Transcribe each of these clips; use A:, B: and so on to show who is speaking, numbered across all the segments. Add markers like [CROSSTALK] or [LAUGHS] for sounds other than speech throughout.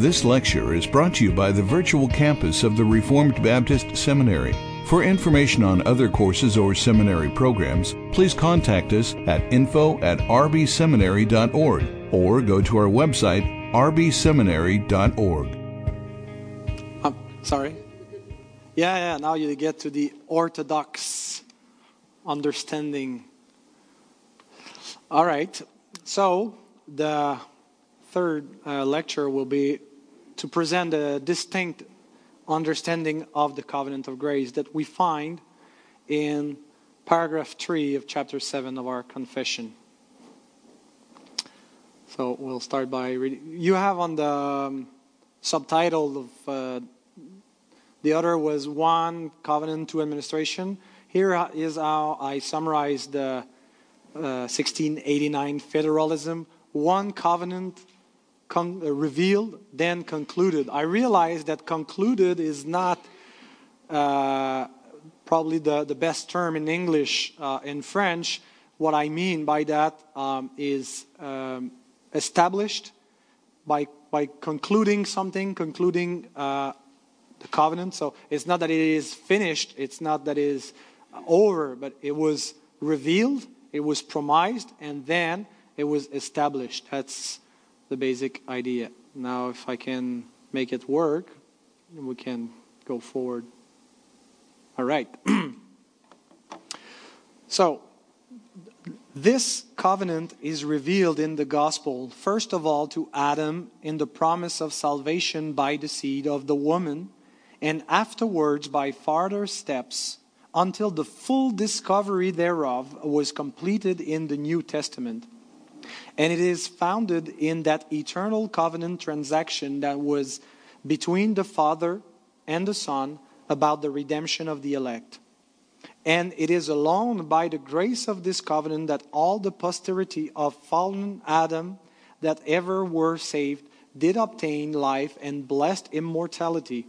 A: This lecture is brought to you by the virtual campus of the Reformed Baptist Seminary. For information on other courses or seminary programs, please contact us at info at rbseminary.org or go to our website rbseminary.org.
B: Um, sorry. Yeah, yeah, now you get to the orthodox understanding. All right. So, the third uh, lecture will be to present a distinct understanding of the covenant of grace that we find in paragraph 3 of chapter 7 of our confession. So we'll start by reading. You have on the um, subtitle of uh, the other was one covenant two administration. Here is how I summarize the uh, 1689 federalism one covenant con- uh, revealed, then concluded. I realize that concluded is not uh, probably the, the best term in English. Uh, in French, what I mean by that um, is um, established by, by concluding something, concluding uh, the covenant. So it's not that it is finished, it's not that it is over, but it was revealed, it was promised, and then it was established. That's the basic idea. Now, if I can make it work, we can go forward. All right. [CLEARS THROAT] so, this covenant is revealed in the gospel, first of all, to Adam in the promise of salvation by the seed of the woman, and afterwards by farther steps until the full discovery thereof was completed in the New Testament. And it is founded in that eternal covenant transaction that was between the Father and the Son about the redemption of the elect. And it is alone by the grace of this covenant that all the posterity of fallen Adam that ever were saved did obtain life and blessed immortality.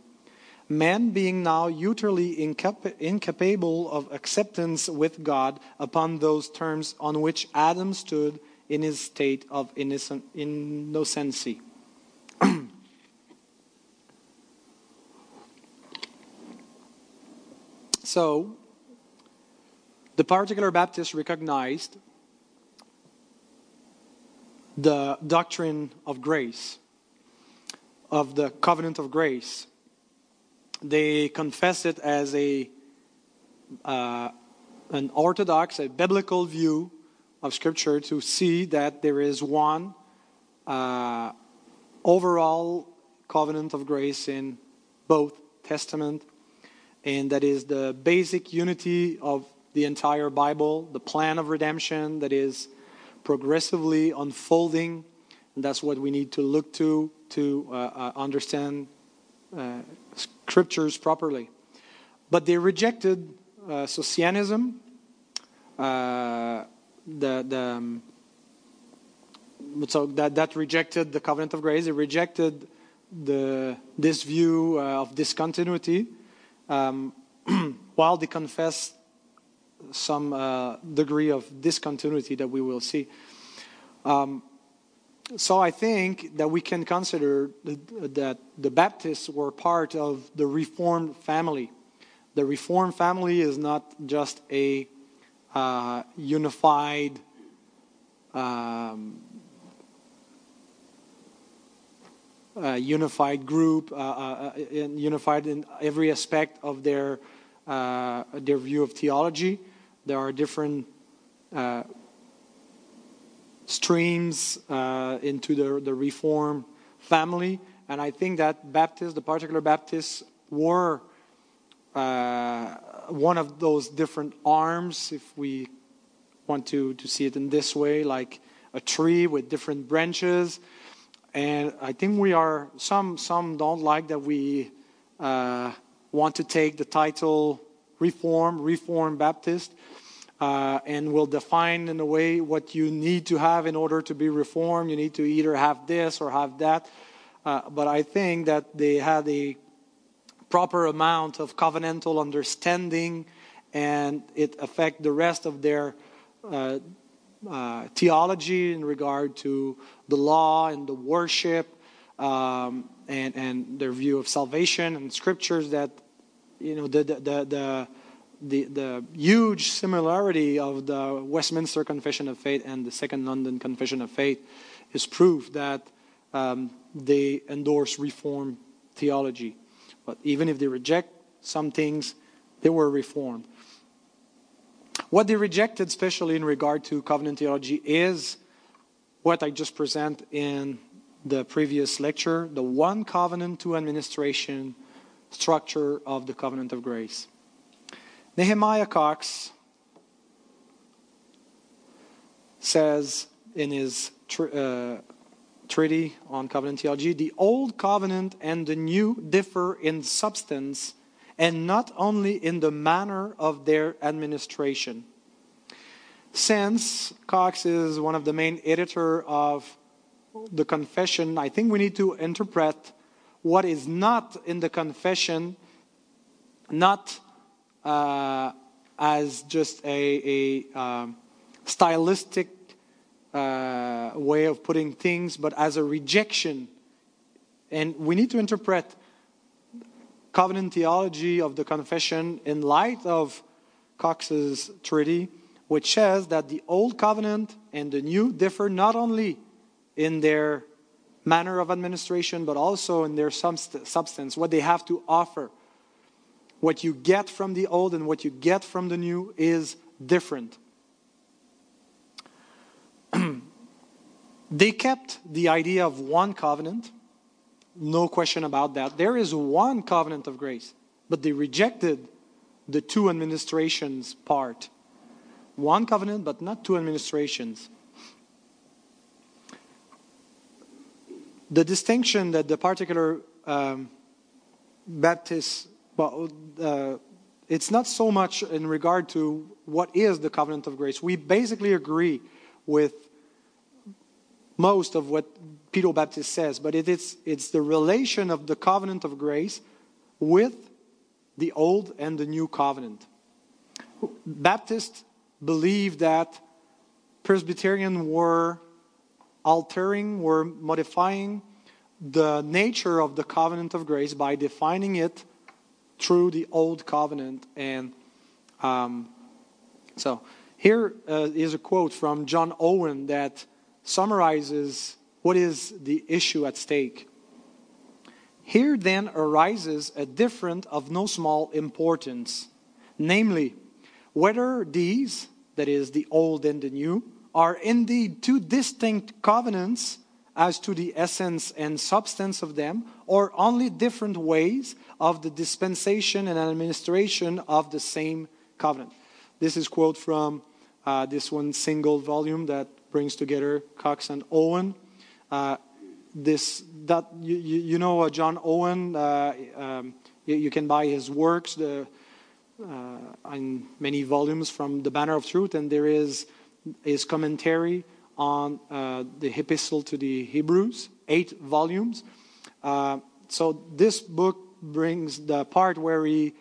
B: Man being now utterly incap- incapable of acceptance with God upon those terms on which Adam stood in his state of innocent, innocency. [CLEARS THROAT] so, the particular Baptists recognized the doctrine of grace, of the covenant of grace. They confess it as a uh, an orthodox, a biblical view of Scripture to see that there is one uh, overall covenant of grace in both Testament, and that is the basic unity of the entire Bible, the plan of redemption that is progressively unfolding. And that's what we need to look to to uh, uh, understand uh, scriptures properly. But they rejected uh, Socinianism, uh, the, the um, so that, that rejected the covenant of grace. It rejected the, this view uh, of discontinuity, um, [CLEARS THROAT] while they confess some uh, degree of discontinuity that we will see. Um, so I think that we can consider that the Baptists were part of the Reformed family. The Reformed family is not just a uh, unified um, uh, unified group, uh, uh, in, unified in every aspect of their uh, their view of theology. There are different uh, streams into the the Reform family, and I think that Baptists, the particular Baptists, were one of those different arms, if we want to, to see it in this way, like a tree with different branches. And I think we are, some, some don't like that we uh, want to take the title Reform, Reform Baptist, uh, and will define in a way what you need to have in order to be reformed. You need to either have this or have that. Uh, but I think that they had a proper amount of covenantal understanding and it affect the rest of their uh, uh, theology in regard to the law and the worship um, and, and their view of salvation and scriptures that, you know, the, the, the, the, the huge similarity of the Westminster Confession of Faith and the Second London Confession of Faith is proof that um, they endorse Reformed theology. But even if they reject some things, they were Reformed. What they rejected, especially in regard to covenant theology, is what I just present in the previous lecture the one covenant, two administration structure of the covenant of grace. Nehemiah Cox says in his uh, treaty on covenant theology the old covenant and the new differ in substance and not only in the manner of their administration. Since Cox is one of the main editor of the confession, I think we need to interpret what is not in the confession, not uh, as just a, a um, stylistic uh, way of putting things, but as a rejection. And we need to interpret covenant theology of the confession in light of Cox's treaty, which says that the old covenant and the new differ not only in their manner of administration, but also in their substance, what they have to offer. What you get from the old and what you get from the new is different. [CLEARS THROAT] they kept the idea of one covenant no question about that. There is one covenant of grace, but they rejected the two administrations part. One covenant, but not two administrations. The distinction that the particular um, Baptist, well, uh, it's not so much in regard to what is the covenant of grace. We basically agree with most of what pedo Baptist says, but it is, it's the relation of the covenant of grace with the old and the new covenant. Baptists believe that Presbyterians were altering, were modifying the nature of the covenant of grace by defining it through the old covenant. And um, so here uh, is a quote from John Owen that summarizes what is the issue at stake? Here then arises a difference of no small importance, namely, whether these, that is, the old and the new, are indeed two distinct covenants as to the essence and substance of them, or only different ways of the dispensation and administration of the same covenant. This is quote from uh, this one single volume that brings together Cox and Owen. Uh, this that you, you know uh, John Owen. Uh, um, you, you, can buy his works the, uh, in many volumes from the Banner of Truth, and there is his commentary on uh, the Epistle to the Hebrews, eight volumes. so this book brings the part where he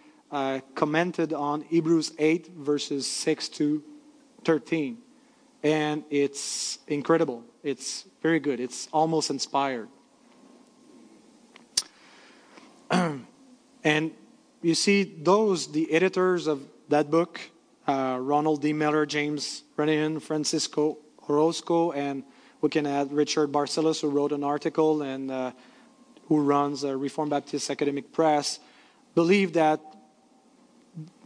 B: commented on Hebrews 8 verses 6 to 13 and it's incredible. It's very good. It's almost inspired. [CLEARS THROAT] and you see, those, the editors of that book, uh, Ronald D. Miller, James Renihan, Francisco Orozco, and we can add Richard Barcellos, who wrote an article and uh, who runs a Reformed Baptist Academic Press, believe that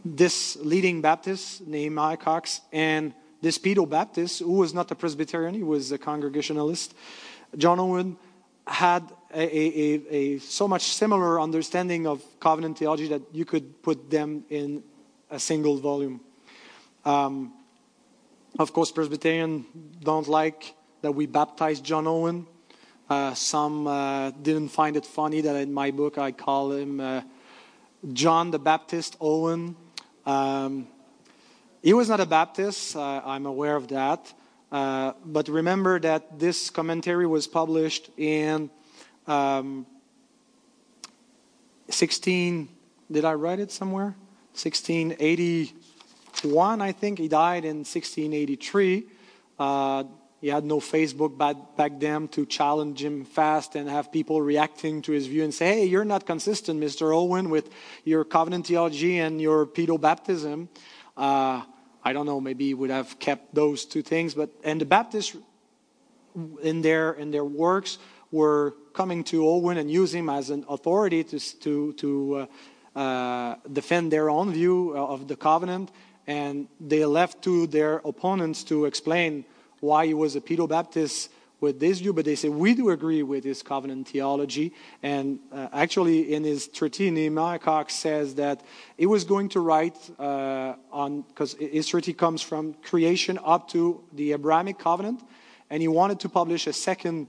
B: this leading Baptist, Nehemiah Cox, and this pedo Baptist, who was not a Presbyterian, he was a Congregationalist, John Owen had a, a, a, so much similar understanding of covenant theology that you could put them in a single volume. Um, of course, Presbyterian don't like that we baptize John Owen. Uh, some uh, didn't find it funny that in my book I call him uh, John the Baptist Owen. Um, he was not a Baptist, uh, I'm aware of that. Uh, but remember that this commentary was published in um, 16, did I write it somewhere? 1681, I think. He died in 1683. Uh, He had no Facebook back, then to challenge him fast and have people reacting to his view and say, hey, you're not consistent, Mr. Owen, with your covenant theology and your pedo baptism. Uh, I don't know, maybe he would have kept those two things. But and the Baptists in their in their works were coming to Owen and use him as an authority to to to uh, uh, defend their own view of the covenant, and they left to their opponents to explain why he was a pedo Baptist with this view, but they say we do agree with his covenant theology. And uh, actually, in his treatise, Nehemiah Cox says that he was going to write uh, on, because his treatise comes from creation up to the Abrahamic covenant, and he wanted to publish a second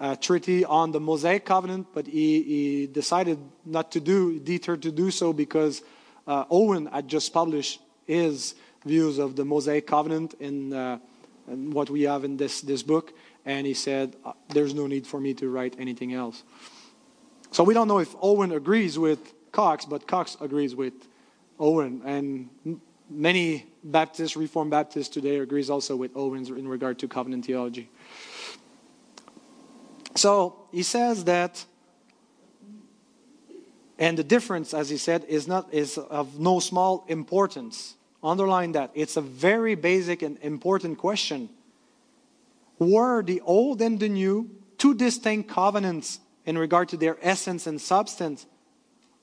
B: uh, treatise on the Mosaic covenant, but he, he, decided not to do, deterred to do so because uh, Owen had just published his views of the Mosaic covenant in uh, and what we have in this, this book. And he said, uh, There's no need for me to write anything else. So we don't know if Owen agrees with Cox, but Cox agrees with Owen. And many Baptists, Reformed Baptists today, agrees also with Owens in regard to covenant theology. So he says that, and the difference, as he said, is not is of no small importance. Underline that. It's a very basic and important question. Were the old and the new two distinct covenants in regard to their essence and substance,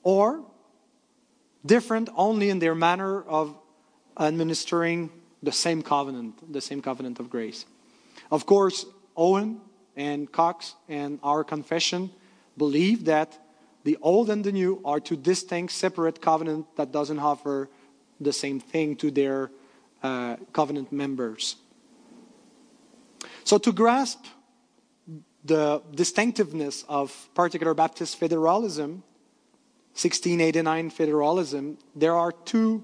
B: or different only in their manner of administering the same covenant, the same covenant of grace? Of course, Owen and Cox and our confession believe that the old and the new are two distinct, separate covenants that doesn't offer the same thing to their uh, covenant members. So, to grasp the distinctiveness of particular Baptist federalism, 1689 federalism, there are two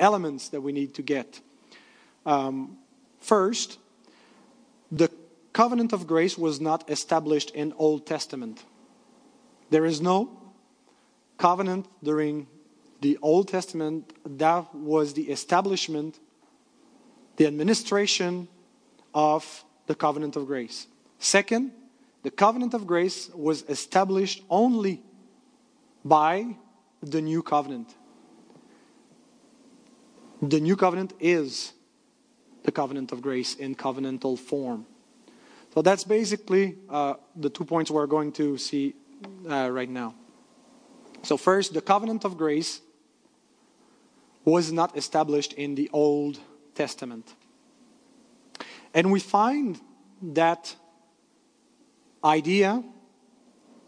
B: elements that we need to get. Um, first, the covenant of grace was not established in Old Testament. There is no covenant during the Old Testament, that was the establishment, the administration of the covenant of grace. Second, the covenant of grace was established only by the new covenant. The new covenant is the covenant of grace in covenantal form. So that's basically uh, the two points we're going to see uh, right now. So, first, the covenant of grace was not established in the Old Testament. And we find that idea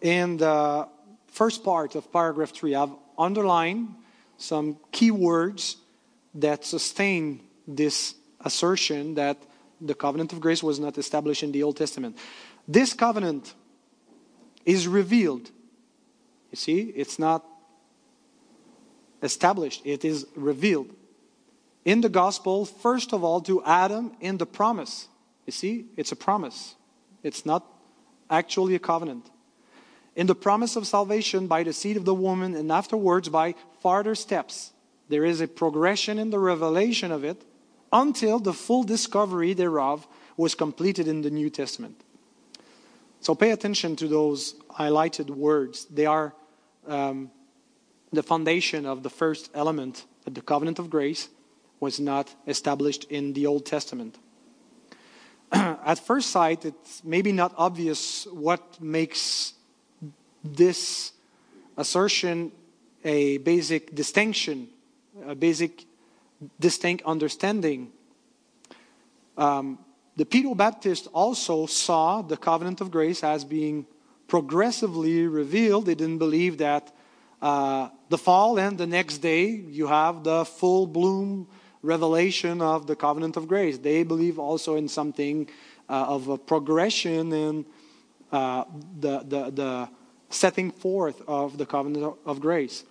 B: in the first part of paragraph 3. I've underlined some key words that sustain this assertion that the covenant of grace was not established in the Old Testament. This covenant is revealed. You see, it's not established, it is revealed in the gospel, first of all, to Adam in the promise. You see, it's a promise, it's not actually a covenant. In the promise of salvation by the seed of the woman, and afterwards by farther steps. There is a progression in the revelation of it until the full discovery thereof was completed in the New Testament. So pay attention to those highlighted words. They are um, the foundation of the first element, the covenant of grace, was not established in the Old Testament. [CLEARS THROAT] At first sight, it's maybe not obvious what makes this assertion a basic distinction, a basic distinct understanding. Um, the Pedo Baptist also saw the covenant of grace as being progressively revealed. They didn't believe that uh, the fall, and the next day you have the full bloom revelation of the covenant of grace. They believe also in something uh, of a progression in uh, the, the, the setting forth of the covenant of grace.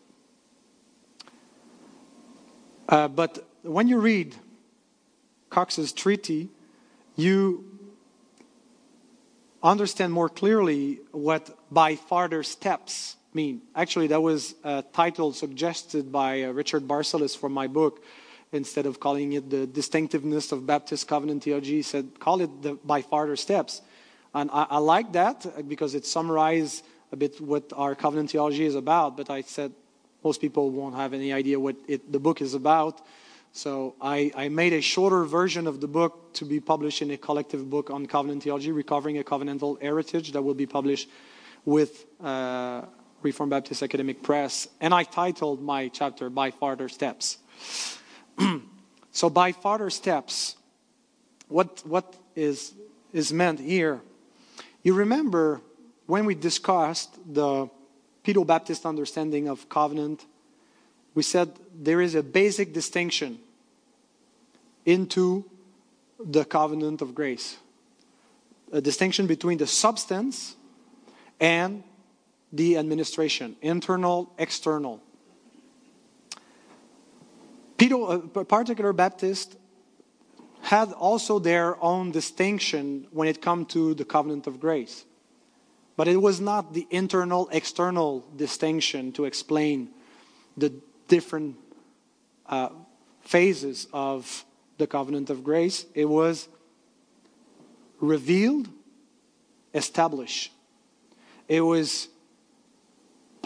B: Uh, but when you read Cox's treaty, you understand more clearly what by farther steps mean. Actually, that was a title suggested by uh, Richard Barcellos for my book. instead of calling it the distinctiveness of Baptist covenant theology, he said, call it the by farther steps. And I, I like that because it summarizes a bit what our covenant theology is about. But I said most people won't have any idea what it, the book is about. So I, I, made a shorter version of the book to be published in a collective book on covenant theology, recovering a covenantal heritage that will be published with uh, Reformed Baptist Academic Press. And I titled my chapter By Farther Steps. [CLEARS THROAT] so by farther steps, what, what is, is meant here? You remember when we discussed the Pedo Baptist understanding of covenant, we said there is a basic distinction into the covenant of grace. A distinction between the substance and the administration, internal, external. Peter, a particular Baptist had also their own distinction when it comes to the covenant of grace. But it was not the internal external distinction to explain the different uh, phases of the covenant of grace. It was revealed, established. It was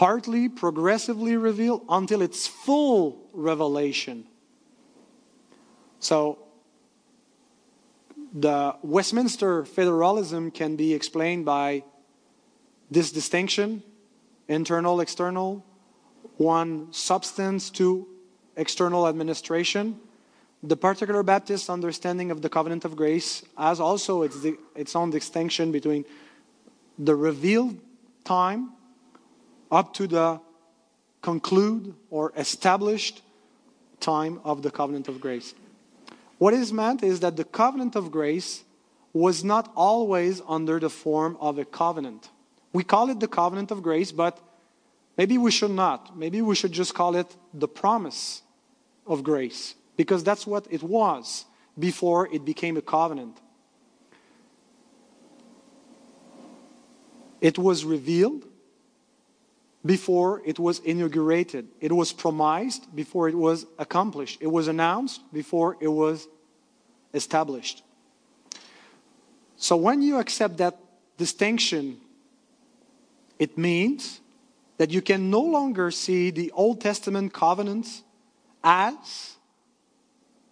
B: partly, progressively revealed until its full revelation. So, the Westminster federalism can be explained by this distinction internal, external, one substance, two external administration. The particular Baptist understanding of the covenant of grace has also its, its own distinction between the revealed time up to the conclude or established time of the covenant of grace. What is meant is that the covenant of grace was not always under the form of a covenant. We call it the covenant of grace, but maybe we should not. Maybe we should just call it the promise of grace, because that's what it was before it became a covenant. It was revealed, before it was inaugurated. It was promised before it was accomplished. It was announced before it was established. So when you accept that distinction, it means that you can no longer see the Old Testament covenants as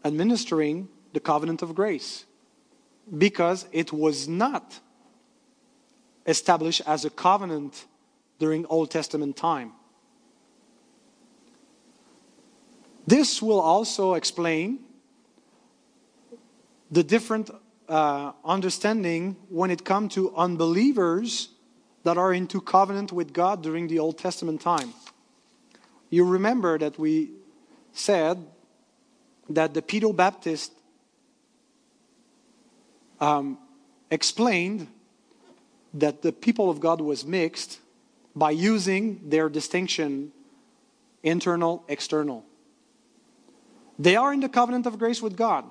B: administering the covenant of grace because it was not established as a covenant during Old Testament time. This will also explain the different uh, understanding when it comes to unbelievers that are into covenant with God during the Old Testament time. You remember that we said that the Pedo Baptist um, explained that the people of God was mixed by using their distinction internal, external. They are in the covenant of grace with God.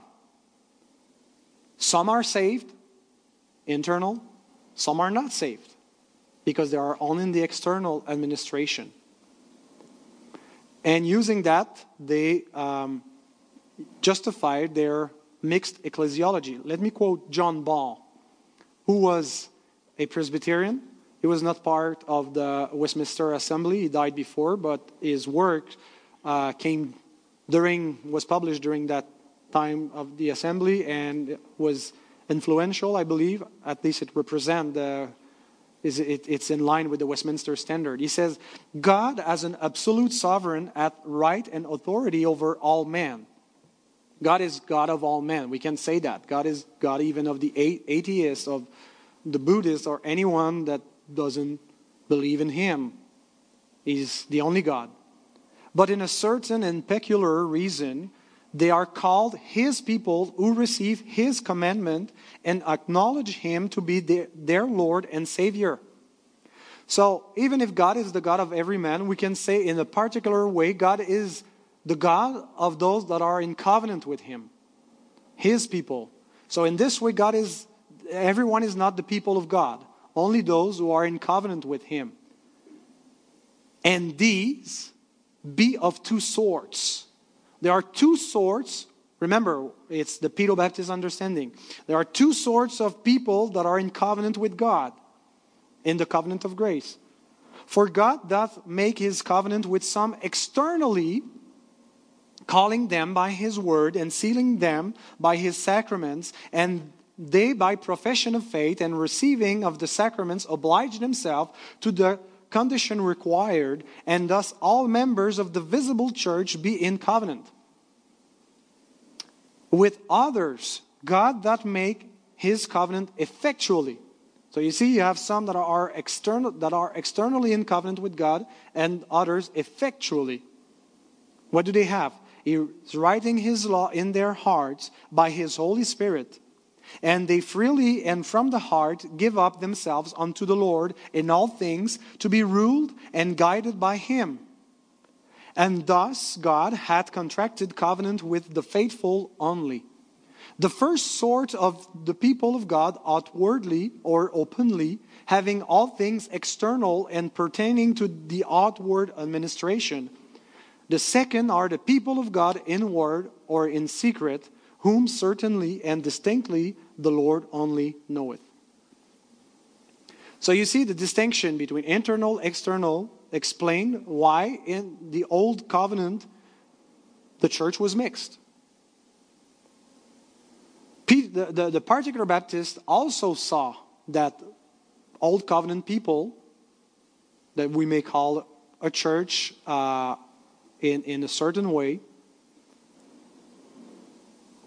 B: Some are saved, internal, some are not saved because they are only in the external administration. And using that, they um, justified their mixed ecclesiology. Let me quote John Ball, who was a Presbyterian he was not part of the Westminster Assembly. He died before, but his work uh, came during was published during that time of the assembly and was influential. I believe at least it represents the. Is it, it's in line with the Westminster Standard. He says, God as an absolute sovereign at right and authority over all men. God is God of all men. We can say that. God is God even of the atheists, of the Buddhists, or anyone that doesn't believe in him. He's the only God. But in a certain and peculiar reason, they are called his people who receive his commandment and acknowledge him to be their, their, Lord and Savior. So, even if God is the God of every man, we can say in a particular way, God is the God of those that are in covenant with him, his people. So, in this way, God is, everyone is not the people of God only those who are in covenant with him. And these be of two sorts. there are two sorts. Remember, it's the Pedo Baptist understanding. There are two sorts of people that are in covenant with God, in the covenant of grace. For God doth make his covenant with some externally, calling them by his word and sealing them by his sacraments, and they by profession of faith and receiving of the sacraments oblige themselves to the condition required, and thus all members of the visible church be in covenant. With others, God doth make his covenant effectually so you see, you have some that are, external, that are externally in covenant with God and others effectually. What do they have? He's writing his law in their hearts by his Holy Spirit. And they freely and from the heart give up themselves unto the Lord in all things to be ruled and guided by him. And thus God hath contracted covenant with the faithful only. The first sort of the people of God outwardly or openly, having all things external and pertaining to the outward administration. The second are the people of God inward or in secret, whom certainly and distinctly the Lord only knoweth. So you see the distinction between internal, external, explain why in the old covenant the church was mixed the, the, the particular Baptist also saw that old covenant people that we may call a church uh, in, in a certain way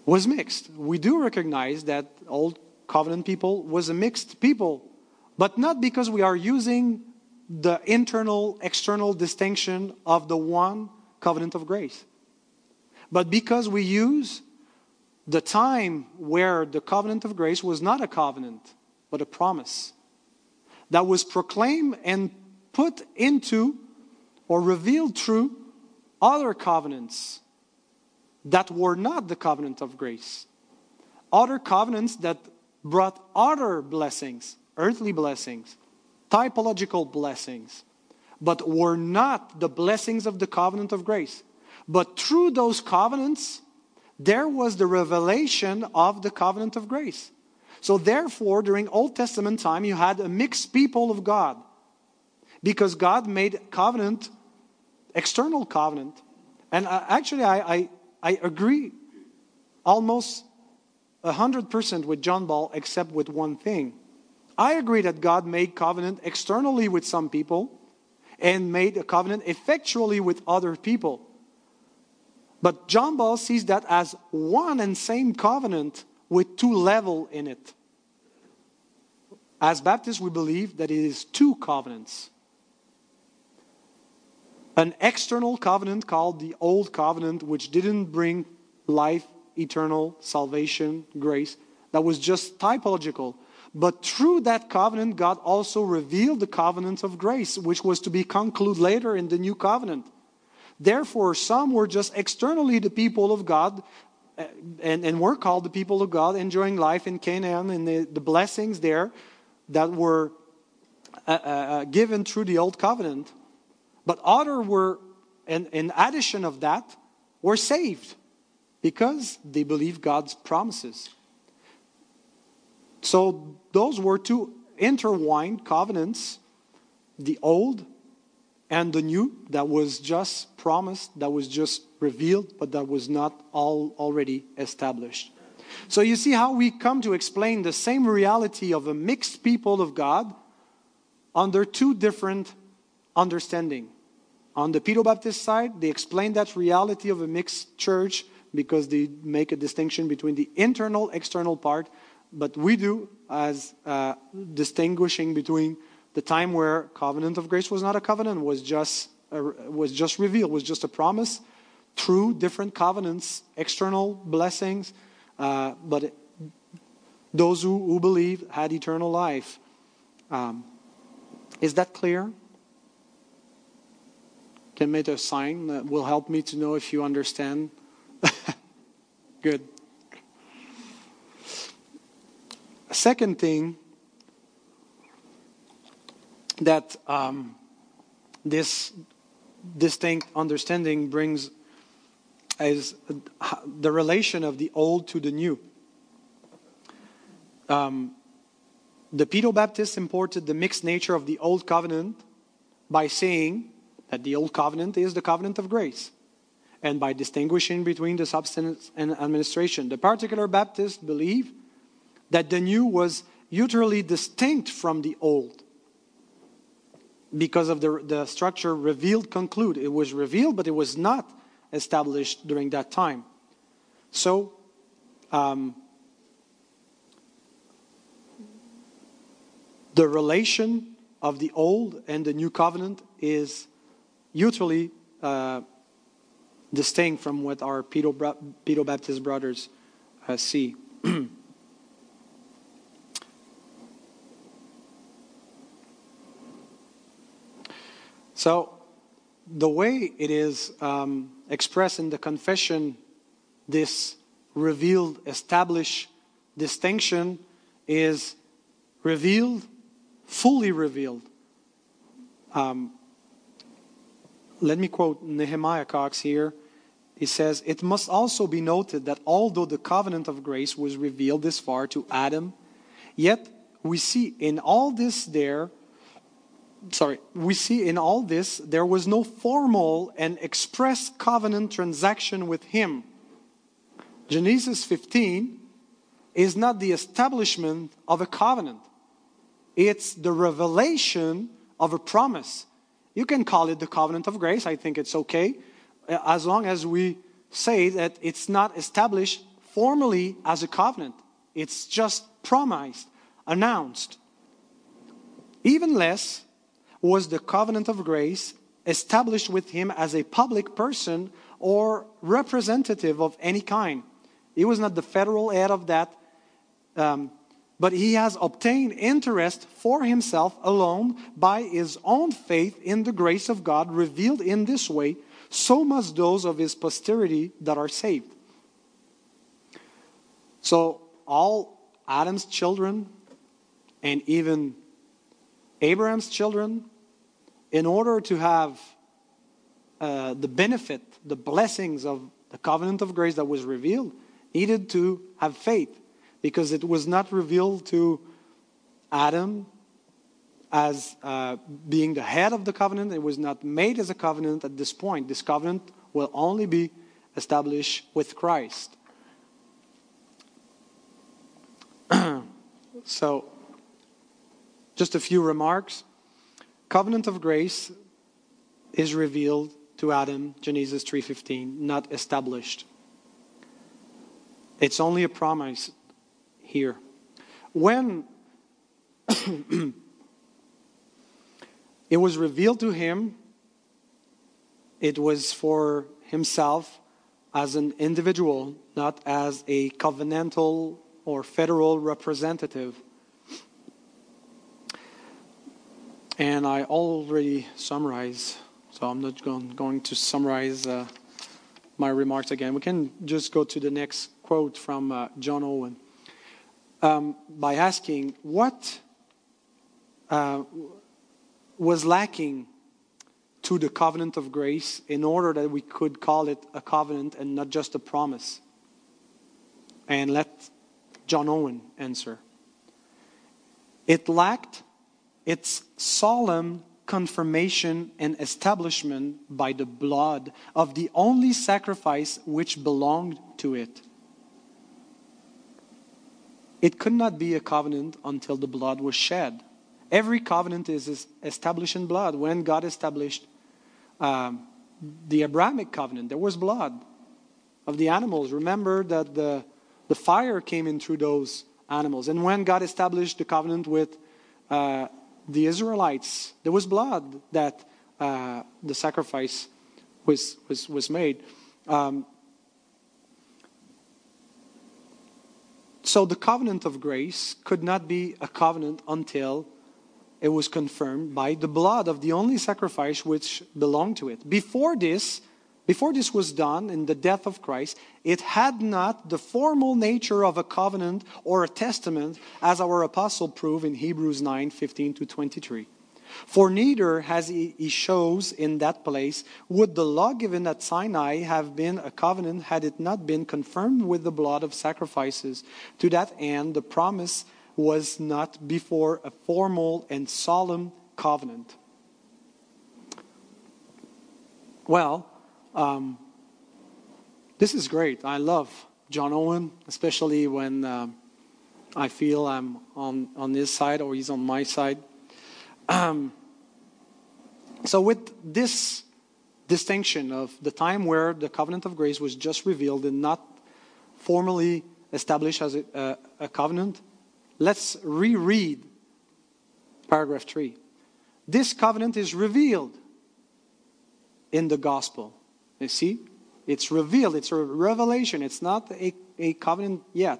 B: was mixed. We do recognize that old covenant people was a mixed people, but not because we are using the internal external distinction of the one covenant of grace, but because we use the time where the covenant of grace was not a covenant, but a promise that was proclaimed and put into or revealed through other covenants that were not the covenant of grace. Other covenants that brought other blessings, earthly blessings, typological blessings, but were not the blessings of the covenant of grace. But through those covenants, there was the revelation of the covenant of grace. So therefore, during Old Testament time, you had a mixed people of God. Because God made covenant, external covenant. And uh, actually, I, I, I agree almost 100% with John Ball, except with one thing. I agree that God made covenant externally with some people and made a covenant effectually with other people. But John Ball sees that as one and same covenant with two level in it. As Baptists, we believe that it is two covenants. An external covenant called the Old Covenant, which didn't bring life, eternal salvation, grace, that was just typological. But through that covenant, God also revealed the covenant of grace, which was to be concluded later in the new covenant. Therefore, some were just externally the people of God uh, and, and were called the people of God, enjoying life in Canaan and the, the blessings there that were uh, uh given through the old covenant. But others were, in, in addition of that, were saved because they believed God's promises. So those were two intertwined covenants the old and the new that was just promised, that was just revealed, but that was not all already established. So you see how we come to explain the same reality of a mixed people of God under two different understanding. On the Pedo Baptist side, they explain that reality of a mixed church because they make a distinction between the internal external part, but we do as uh, distinguishing between the time where covenant of grace was not a covenant was just uh, was just revealed was just a promise through different covenants external blessings uh, but it, those who, who believe had eternal life. Um, is that clear make a sign that will help me to know if you understand [LAUGHS] good second thing that um, this distinct understanding brings is the relation of the old to the new. Um, the Pedo Baptists imported the mixed nature of the old covenant by saying that the old covenant is the covenant of grace and by distinguishing between the substance and administration. The particular Baptists believe that the new was utterly distinct from the old because of the, the structure revealed conclude. It was revealed, but it was not established during that time. So, um, the relation of the old and the new covenant is usually uh, distinct from what our Pedo Baptist brothers uh, see. [CLEARS THROAT] so, the way it is um, expressed in the confession, this revealed, established distinction is revealed, fully revealed. Um, let me quote Nehemiah Cox here. He says, It must also be noted that although the covenant of grace was revealed this far to Adam, yet we see in all this there, sorry, we see in all this there was no formal and express covenant transaction with him. Genesis 15 is not the establishment of a covenant, it's the revelation of a promise. You can call it the covenant of grace. I think it's okay. Uh, as long as we say that it's not established formally as a covenant, it's just promised, announced. Even less was the covenant of grace established with him as a public person or representative of any kind. He was not the federal head of that um, but he has obtained interest for himself alone by his own faith in the grace of God revealed in this way, so must those of his posterity that are saved. So, all Adam's children and even Abraham's children, in order to have uh, the benefit, the blessings of the covenant of grace that was revealed, needed to have faith because it was not revealed to Adam as uh, being the head of the covenant. It was not made as a covenant at this point. This covenant will only be established with Christ. [CLEARS THROAT] so, just a few remarks. Covenant of grace is revealed to Adam, Genesis 3:15, not established. It's only a promise here. When it was revealed to him, it was for himself as an individual, not as a covenantal or federal representative. And I already summarized, so I'm not going, to summarize uh, my remarks again. We can just go to the next quote from uh, John Owen um, by asking what uh, was lacking to the covenant of grace in order that we could call it a covenant and not just a promise. And let John Owen answer. It lacked its solemn confirmation and establishment by the blood of the only sacrifice which belonged to it. It could not be a covenant until the blood was shed. Every covenant is established in blood. When God established um, the Abrahamic covenant, there was blood of the animals. Remember that the, the fire came in through those animals. And when God established the covenant with uh, the Israelites, there was blood that uh, the sacrifice was, was, was made. Um, So the covenant of grace could not be a covenant until it was confirmed by the blood of the only sacrifice which belonged to it. Before this, before this was done in the death of Christ, it had not the formal nature of a covenant or a testament, as our apostle proved in Hebrews 9 15 to 23. For neither, as he, shows in that place, would the law given at Sinai have been a covenant had it not been confirmed with the blood of sacrifices. To that end, the promise was not before a formal and solemn covenant. Well, um, this is great. I love John Owen, especially when um, I feel I'm on, on his side or he's on my side. Um, so, with this distinction of the time where the covenant of grace was just revealed and not formally established as a, a, covenant, let's reread paragraph 3. This covenant is revealed in the gospel. You see? It's revealed, it's a revelation, it's not a, a covenant yet.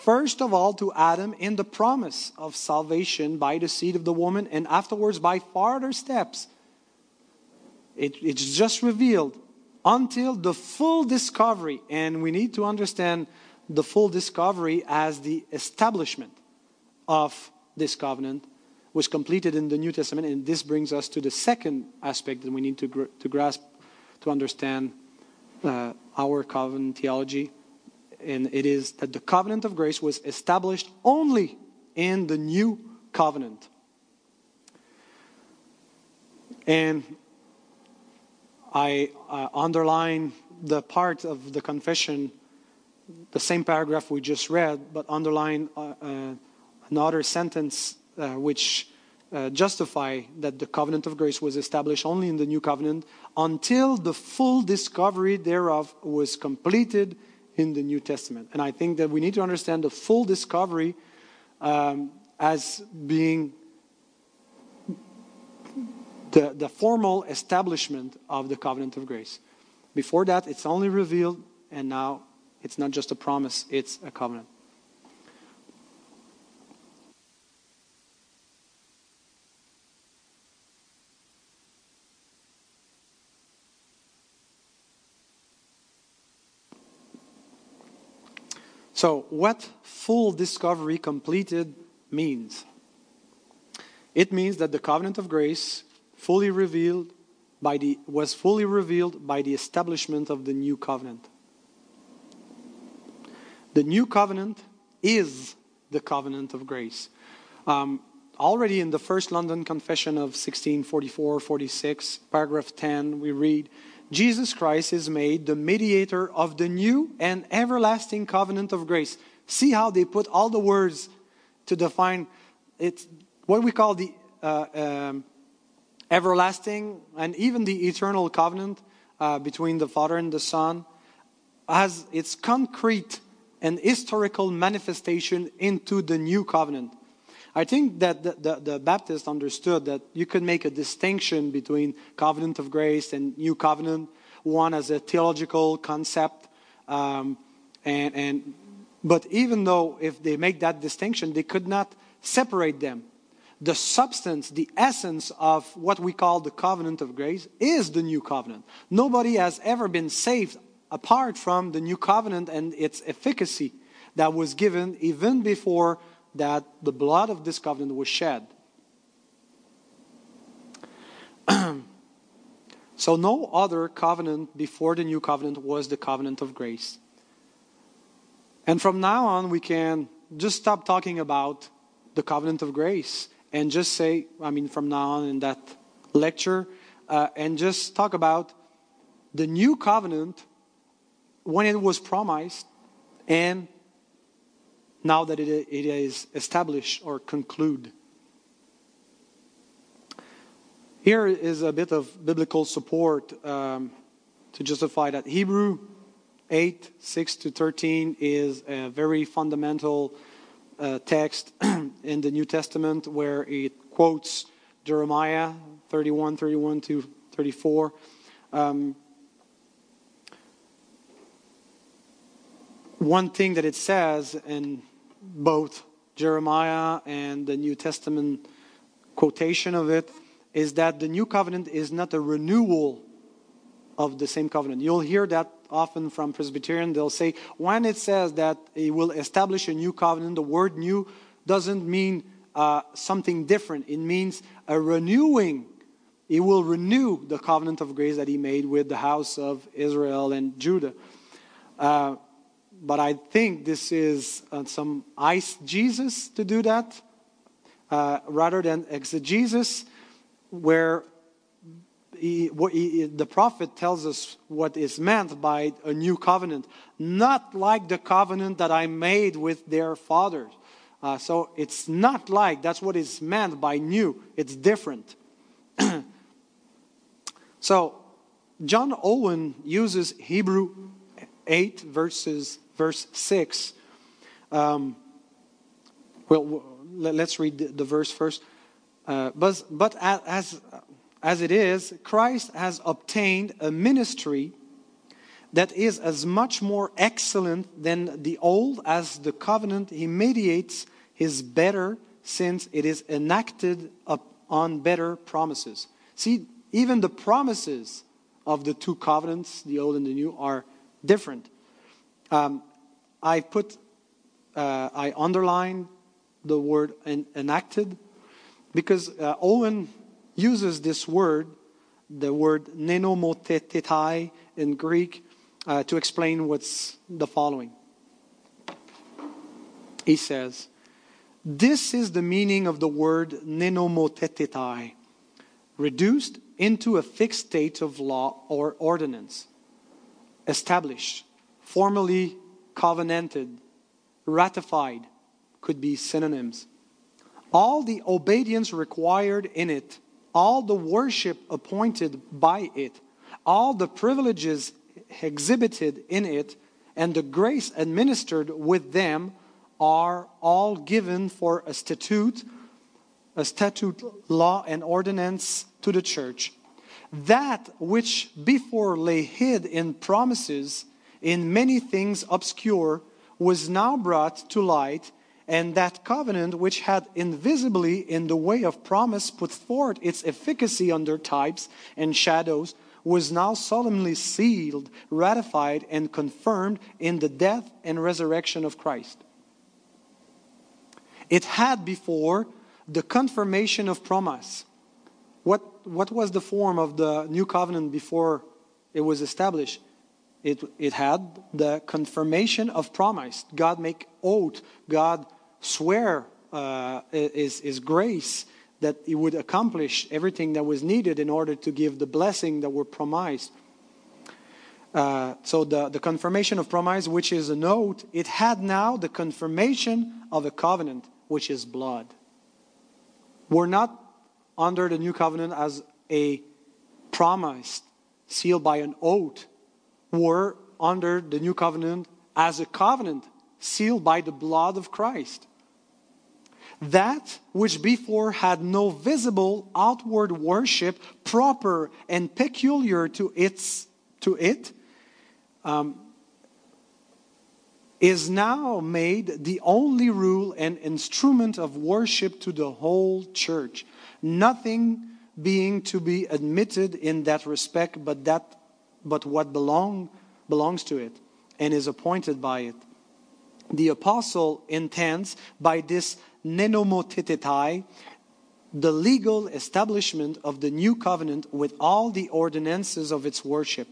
B: First of all, to Adam in the promise of salvation by the seed of the woman, and afterwards by farther steps. It, it's just revealed until the full discovery, and we need to understand the full discovery as the establishment of this covenant was completed in the New Testament. And this brings us to the second aspect that we need to, gr- to grasp to understand uh, our covenant theology and it is that the covenant of grace was established only in the new covenant. And I uh, underline the part of the confession, the same paragraph we just read, but underline uh, uh, another sentence uh, which uh, justify that the covenant of grace was established only in the new covenant until the full discovery thereof was completed in the New Testament. And I think that we need to understand the full discovery um, as being the, the formal establishment of the covenant of grace. Before that, it's only revealed, and now it's not just a promise, it's a covenant. So, what full discovery completed means? It means that the covenant of grace fully revealed by the, was fully revealed by the establishment of the new covenant. The new covenant is the covenant of grace. Um, already in the First London Confession of 1644 46, paragraph 10, we read, Jesus Christ is made the mediator of the new and everlasting covenant of grace. See how they put all the words to define it, what we call the uh, um, everlasting and even the eternal covenant uh, between the Father and the Son as its concrete and historical manifestation into the new covenant. I think that the, the, the Baptists understood that you could make a distinction between covenant of grace and new covenant, one as a theological concept. Um, and, and, but even though if they make that distinction, they could not separate them. The substance, the essence of what we call the covenant of grace is the new covenant. Nobody has ever been saved apart from the new covenant and its efficacy that was given even before that the blood of this covenant was shed. [CLEARS THROAT] so, no other covenant before the new covenant was the covenant of grace. And from now on, we can just stop talking about the covenant of grace and just say, I mean, from now on in that lecture, uh, and just talk about the new covenant when it was promised and now that it, it is established or conclude. Here is a bit of biblical support um, to justify that. Hebrew 8, 6 to 13 is a very fundamental uh, text [CLEARS THROAT] in the New Testament where it quotes Jeremiah 31, 31 to 34. Um, one thing that it says in both Jeremiah and the New Testament quotation of it is that the new covenant is not a renewal of the same covenant. You'll hear that often from Presbyterian. They'll say when it says that it will establish a new covenant, the word new doesn't mean uh, something different. It means a renewing. He will renew the covenant of grace that he made with the house of Israel and Judah. Uh, but I think this is uh, some eisegesis to do that uh, rather than exegesis, where he, he, the prophet tells us what is meant by a new covenant, not like the covenant that I made with their fathers. Uh, so it's not like that's what is meant by new, it's different. [CLEARS THROAT] so John Owen uses Hebrew 8 verses verse 6. Um, well, let's read the, verse first. Uh, but but as, as it is, Christ has obtained a ministry that is as much more excellent than the old as the covenant he mediates is better since it is enacted on better promises. See, even the promises of the two covenants, the old and the new, are different. Um, I put, uh, I underlined the word en- enacted because uh, Owen uses this word, the word nenomotetetai in Greek, uh, to explain what's the following. He says, This is the meaning of the word nenomotetetai, reduced into a fixed state of law or ordinance, established, formally covenanted, ratified, could be synonyms. All the obedience required in it, all the worship appointed by it, all the privileges exhibited in it, and the grace administered with them are all given for a statute, a statute, law, and ordinance to the church. That which before lay hid in promises, in many things obscure, was now brought to light and that covenant, which had invisibly in the way of promise put forth its efficacy under types and shadows, was now solemnly sealed, ratified, and confirmed in the death and resurrection of Christ. It had before the confirmation of promise. What, what was the form of the new covenant before it was established? It, it had the confirmation of promise. God make oath. God swear uh, is, grace that he would accomplish everything that was needed in order to give the blessing that were promised. Uh, so the, the confirmation of promise, which is a note, it had now the confirmation of a covenant, which is blood. We're not under the new covenant as a promise sealed by an oath. We're under the new covenant as a covenant sealed by the blood of Christ. That which before had no visible outward worship proper and peculiar to, its, to it um, is now made the only rule and instrument of worship to the whole church. Nothing being to be admitted in that respect but that but what belong, belongs to it and is appointed by it. The apostle intends by this nenomotetetai, the legal establishment of the new covenant with all the ordinances of its worship.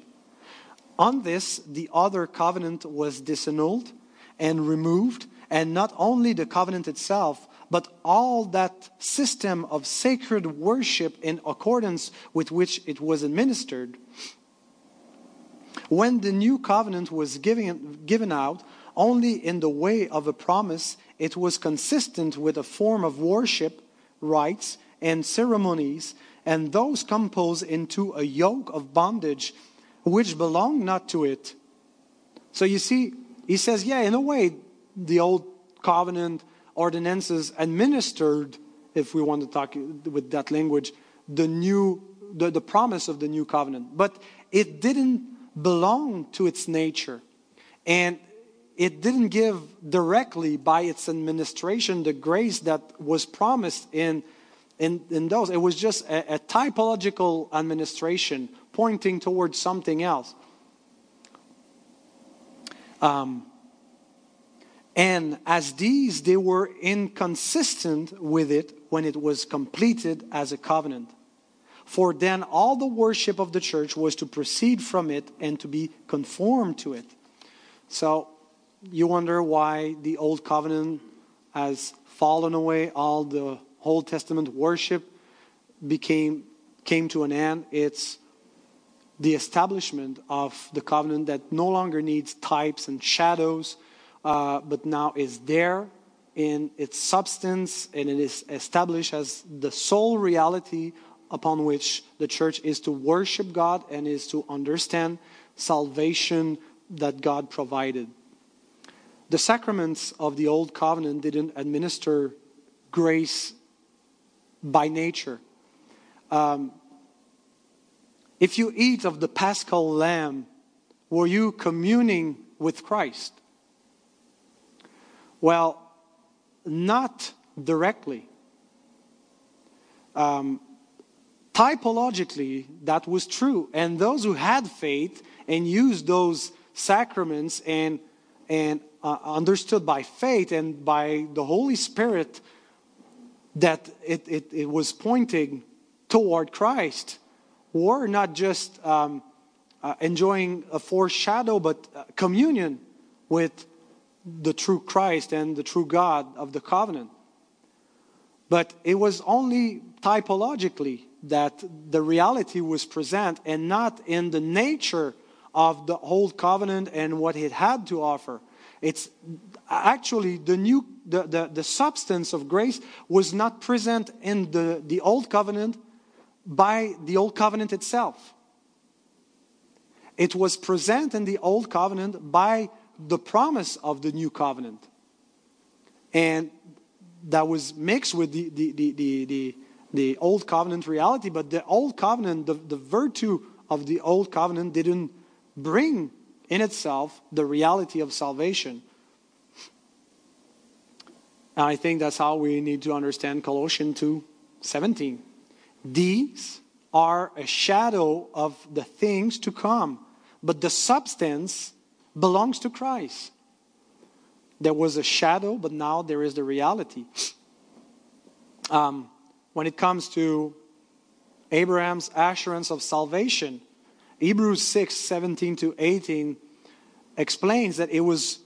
B: On this, the other covenant was disannulled and removed, and not only the covenant itself, but all that system of sacred worship in accordance with which it was administered. When the new covenant was given, given out, only in the way of a promise, it was consistent with a form of worship, rites, and ceremonies, and those composed into a yoke of bondage which belonged not to it. So you see, he says, yeah, in a way, the old covenant ordinances administered, if we want to talk with that language, the new, the, the promise of the new covenant. But it didn't belong to its nature. And it didn't give directly by its administration the grace that was promised in, in, in those. It was just a, a typological administration pointing towards something else. Um, And as these, they were inconsistent with it when it was completed as a covenant. For then all the worship of the church was to proceed from it and to be conformed to it. So you wonder why the old covenant has fallen away, all the Old Testament worship became came to an end. It's the establishment of the covenant that no longer needs types and shadows, uh, but now is there in its substance and it is established as the sole reality upon which the church is to worship God and is to understand salvation that God provided. The sacraments of the Old Covenant didn't administer grace by nature. Um, if you eat of the paschal lamb, were you communing with Christ? Well, not directly. Um, typologically, that was true. And those who had faith and used those sacraments and, and uh, understood by faith and by the Holy Spirit that it, it, it was pointing toward Christ were not just um, uh, enjoying a foreshadow, but uh, communion with the true Christ and the true God of the covenant. But it was only typologically that the reality was present and not in the nature of the old covenant and what it had to offer. It's actually the new the, the, the substance of grace was not present in the, the old covenant by the old covenant itself. It was present in the old covenant by the promise of the new covenant. And that was mixed with the, the, the, the, the, the old covenant reality, but the old covenant, the, the virtue of the old covenant didn't bring in itself the reality of salvation. And I think that's how we need to understand Colossians 2 17. These are a shadow of the things to come, but the substance belongs to Christ. There was a shadow, but now there is the reality. Um, when it comes to Abraham's assurance of salvation, Hebrews 6 17 to 18 explains that it was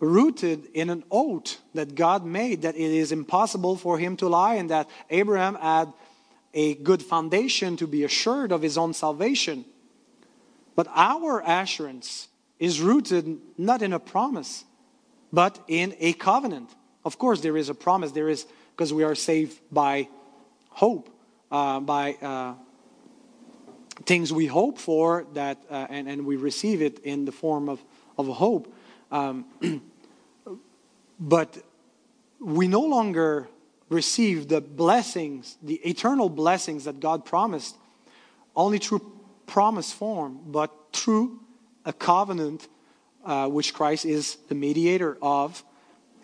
B: rooted in an oath that God made, that it is impossible for him to lie, and that Abraham had a good foundation to be assured of his own salvation. But our assurance is rooted not in a promise, but in a covenant. Of course, there is a promise. There is, because we are saved by hope, uh, by uh, things we hope for, that, uh, and, and we receive it in the form of, of hope. Um, [CLEARS THROAT] but we no longer receive the blessings, the eternal blessings that God promised, only through promise form, but through a covenant uh, which Christ is the mediator of,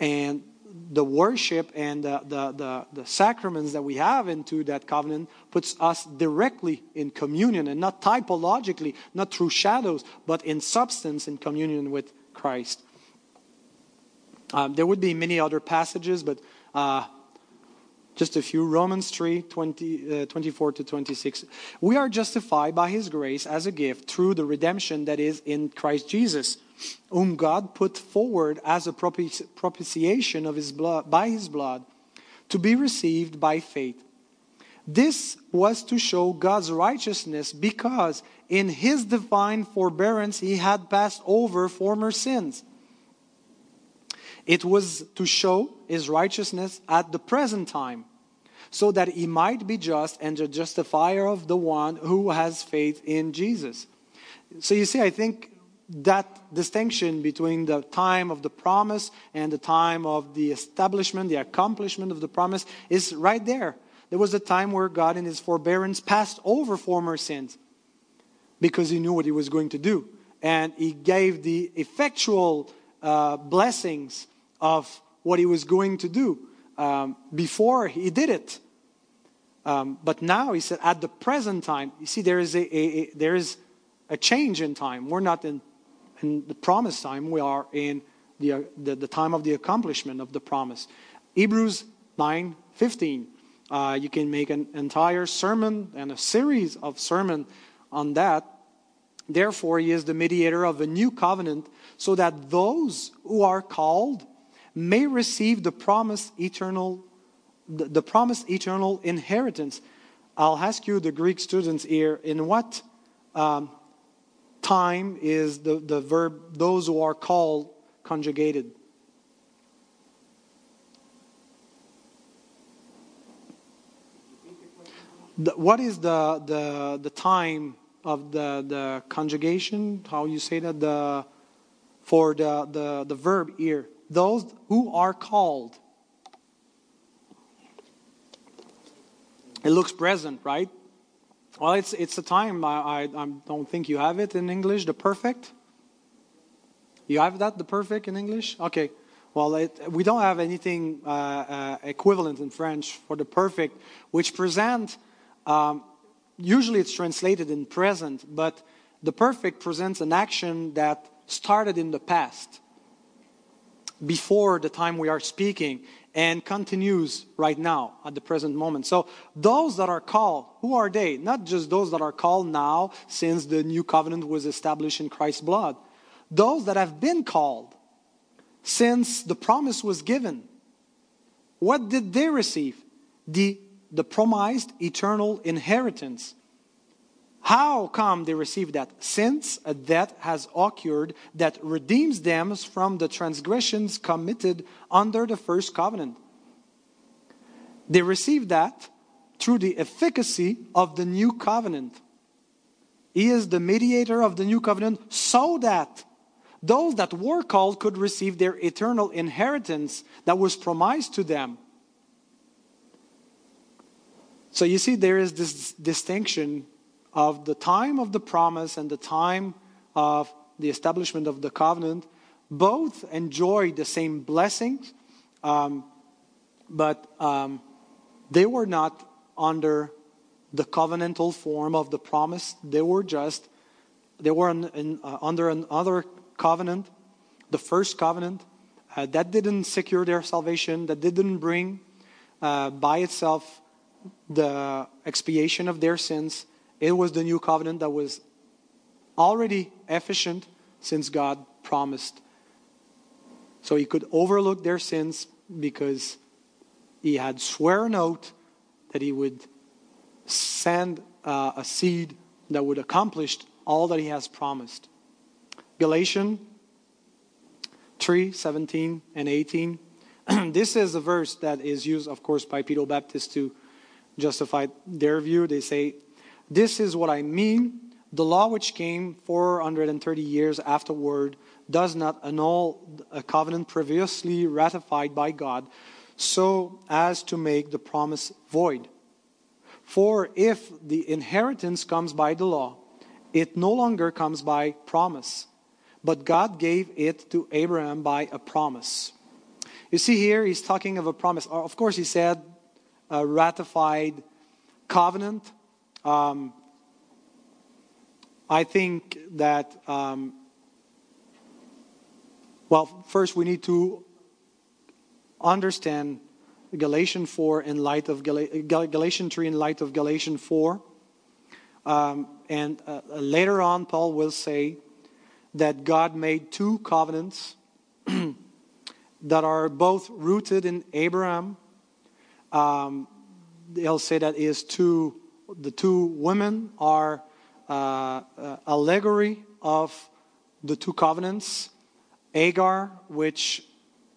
B: and the worship and the, the, the, the, sacraments that we have into that covenant puts us directly in communion and not typologically, not through shadows, but in substance in communion with Christ. Um, there would be many other passages, but uh, just a few. Romans 3 20, uh, 24 to 26. We are justified by his grace as a gift through the redemption that is in Christ Jesus, whom God put forward as a propitiation of his blood, by his blood to be received by faith. This was to show God's righteousness because in his divine forbearance he had passed over former sins. It was to show his righteousness at the present time so that he might be just and the justifier of the one who has faith in Jesus. So you see, I think that distinction between the time of the promise and the time of the establishment, the accomplishment of the promise is right there. There was a time where God, in his forbearance, passed over former sins because he knew what he was going to do. And he gave the effectual uh, blessings of what he was going to do um, before he did it. Um, but now he said, at the present time, you see, there is a, a, a, there is a change in time. We're not in, in the promised time, we are in the, the, the time of the accomplishment of the promise. Hebrews 9 15. Uh, you can make an entire sermon and a series of sermon on that. Therefore, he is the mediator of a new covenant, so that those who are called may receive the promised eternal, the, the promised eternal inheritance. I'll ask you, the Greek students here, in what um, time is the, the verb those who are called conjugated? What is the, the, the time of the, the conjugation? How you say that? The, for the, the, the verb here. Those who are called. It looks present, right? Well, it's, it's a time. I, I, I don't think you have it in English, the perfect. You have that, the perfect in English? Okay. Well, it, we don't have anything uh, uh, equivalent in French for the perfect, which present um, usually it's translated in present, but the perfect presents an action that started in the past, before the time we are speaking, and continues right now at the present moment. So, those that are called, who are they? Not just those that are called now since the new covenant was established in Christ's blood. Those that have been called since the promise was given. What did they receive? The the promised eternal inheritance. How come they receive that? Since a death has occurred that redeems them from the transgressions committed under the first covenant. They receive that through the efficacy of the new covenant. He is the mediator of the new covenant so that those that were called could receive their eternal inheritance that was promised to them. So you see, there is this distinction of the time of the promise and the time of the establishment of the covenant. Both enjoy the same blessings, um, but um, they were not under the covenantal form of the promise. They were just, they were in, in, uh, under another covenant, the first covenant. Uh, that didn't secure their salvation, that didn't bring uh, by itself the expiation of their sins. It was the new covenant that was already efficient since God promised. So he could overlook their sins because he had swear an oath that he would send uh, a seed that would accomplish all that he has promised. Galatians 3 17 and 18. [CLEARS THROAT] this is a verse that is used, of course, by pedo Baptist to justify their view. They say, This is what I mean. The law which came 430 years afterward does not annul a covenant previously ratified by God, so as to make the promise void. For if the inheritance comes by the law, it no longer comes by promise, but God gave it to Abraham by a promise. You see, here he's talking of a promise. Of course, he said a ratified covenant. Um, I think that, um, well, first we need to understand Galatians 4 in light of Gal- Galatians 3 in light of Galatians 4. Um, and uh, later on, Paul will say that God made two covenants [CLEARS THROAT] that are both rooted in Abraham um, they'll say that is two, the two women are uh, uh, allegory of the two covenants. Agar, which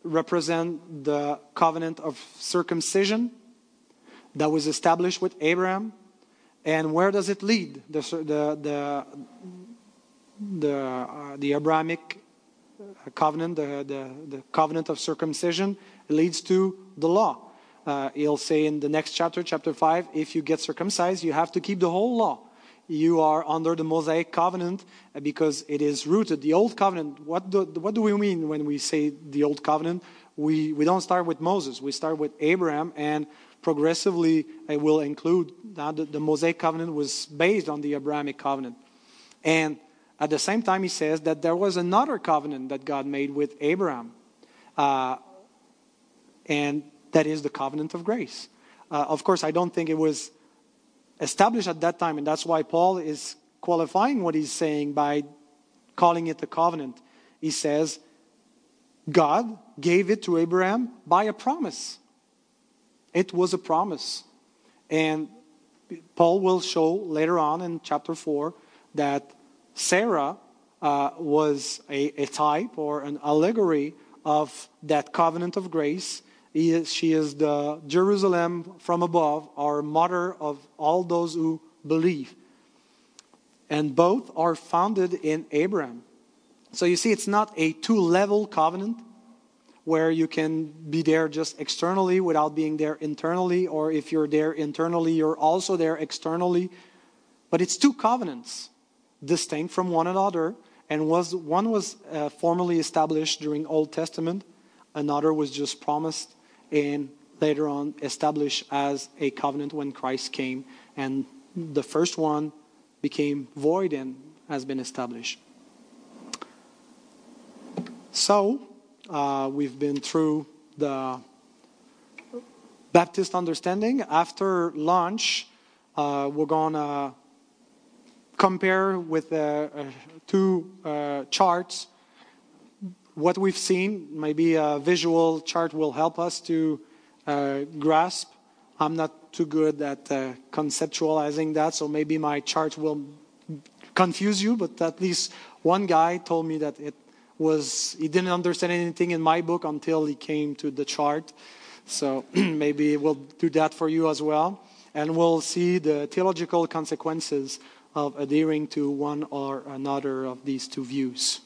B: represent the covenant of circumcision that was established with Abraham. And where does it lead? The, the, the, the, uh, the Abrahamic covenant, the, the, the covenant of circumcision, leads to the law. Uh, he'll say in the next chapter, chapter 5, if you get circumcised, you have to keep the whole law. You are under the Mosaic covenant uh, because it is rooted. The old covenant, what do, what do we mean when we say the old covenant? We, we don't start with Moses, we start with Abraham, and progressively it will include the, the Mosaic covenant was based on the Abrahamic covenant. And At the same time, he says that there was another covenant that God made with Abraham, uh, and that is the covenant of grace. Uh, of course, I don't think it was established at that time, and that's why Paul is qualifying what he's saying by calling it a covenant. He says, God gave it to Abraham by a promise. It was a promise. And Paul will show later on in chapter 4 that Sarah uh, was a, a, type or an allegory of that covenant of grace. Is, she is the Jerusalem from above, our mother of all those who believe. And both are founded in Abraham. So you see, it's not a two level covenant where you can be there just externally without being there internally, or if you're there internally, you're also there externally. But it's two covenants, distinct from one another, and was one was uh, formally established during Old Testament, another was just promised and later on established as a covenant when Christ came, and the first one became void and has been established. So, uh, we've been through the Baptist understanding. After lunch, uh, we're going to compare with uh, two uh, charts what we've seen. Maybe a visual chart will help us to uh, grasp. I'm not too good at uh, conceptualizing that, so maybe my chart will confuse you, but at least one guy told me that it was he didn't understand anything in my book until he came to the chart. So [CLEARS THROAT] maybe we'll do that for you as well. And we'll see the theological consequences of adhering to one or another of these two views.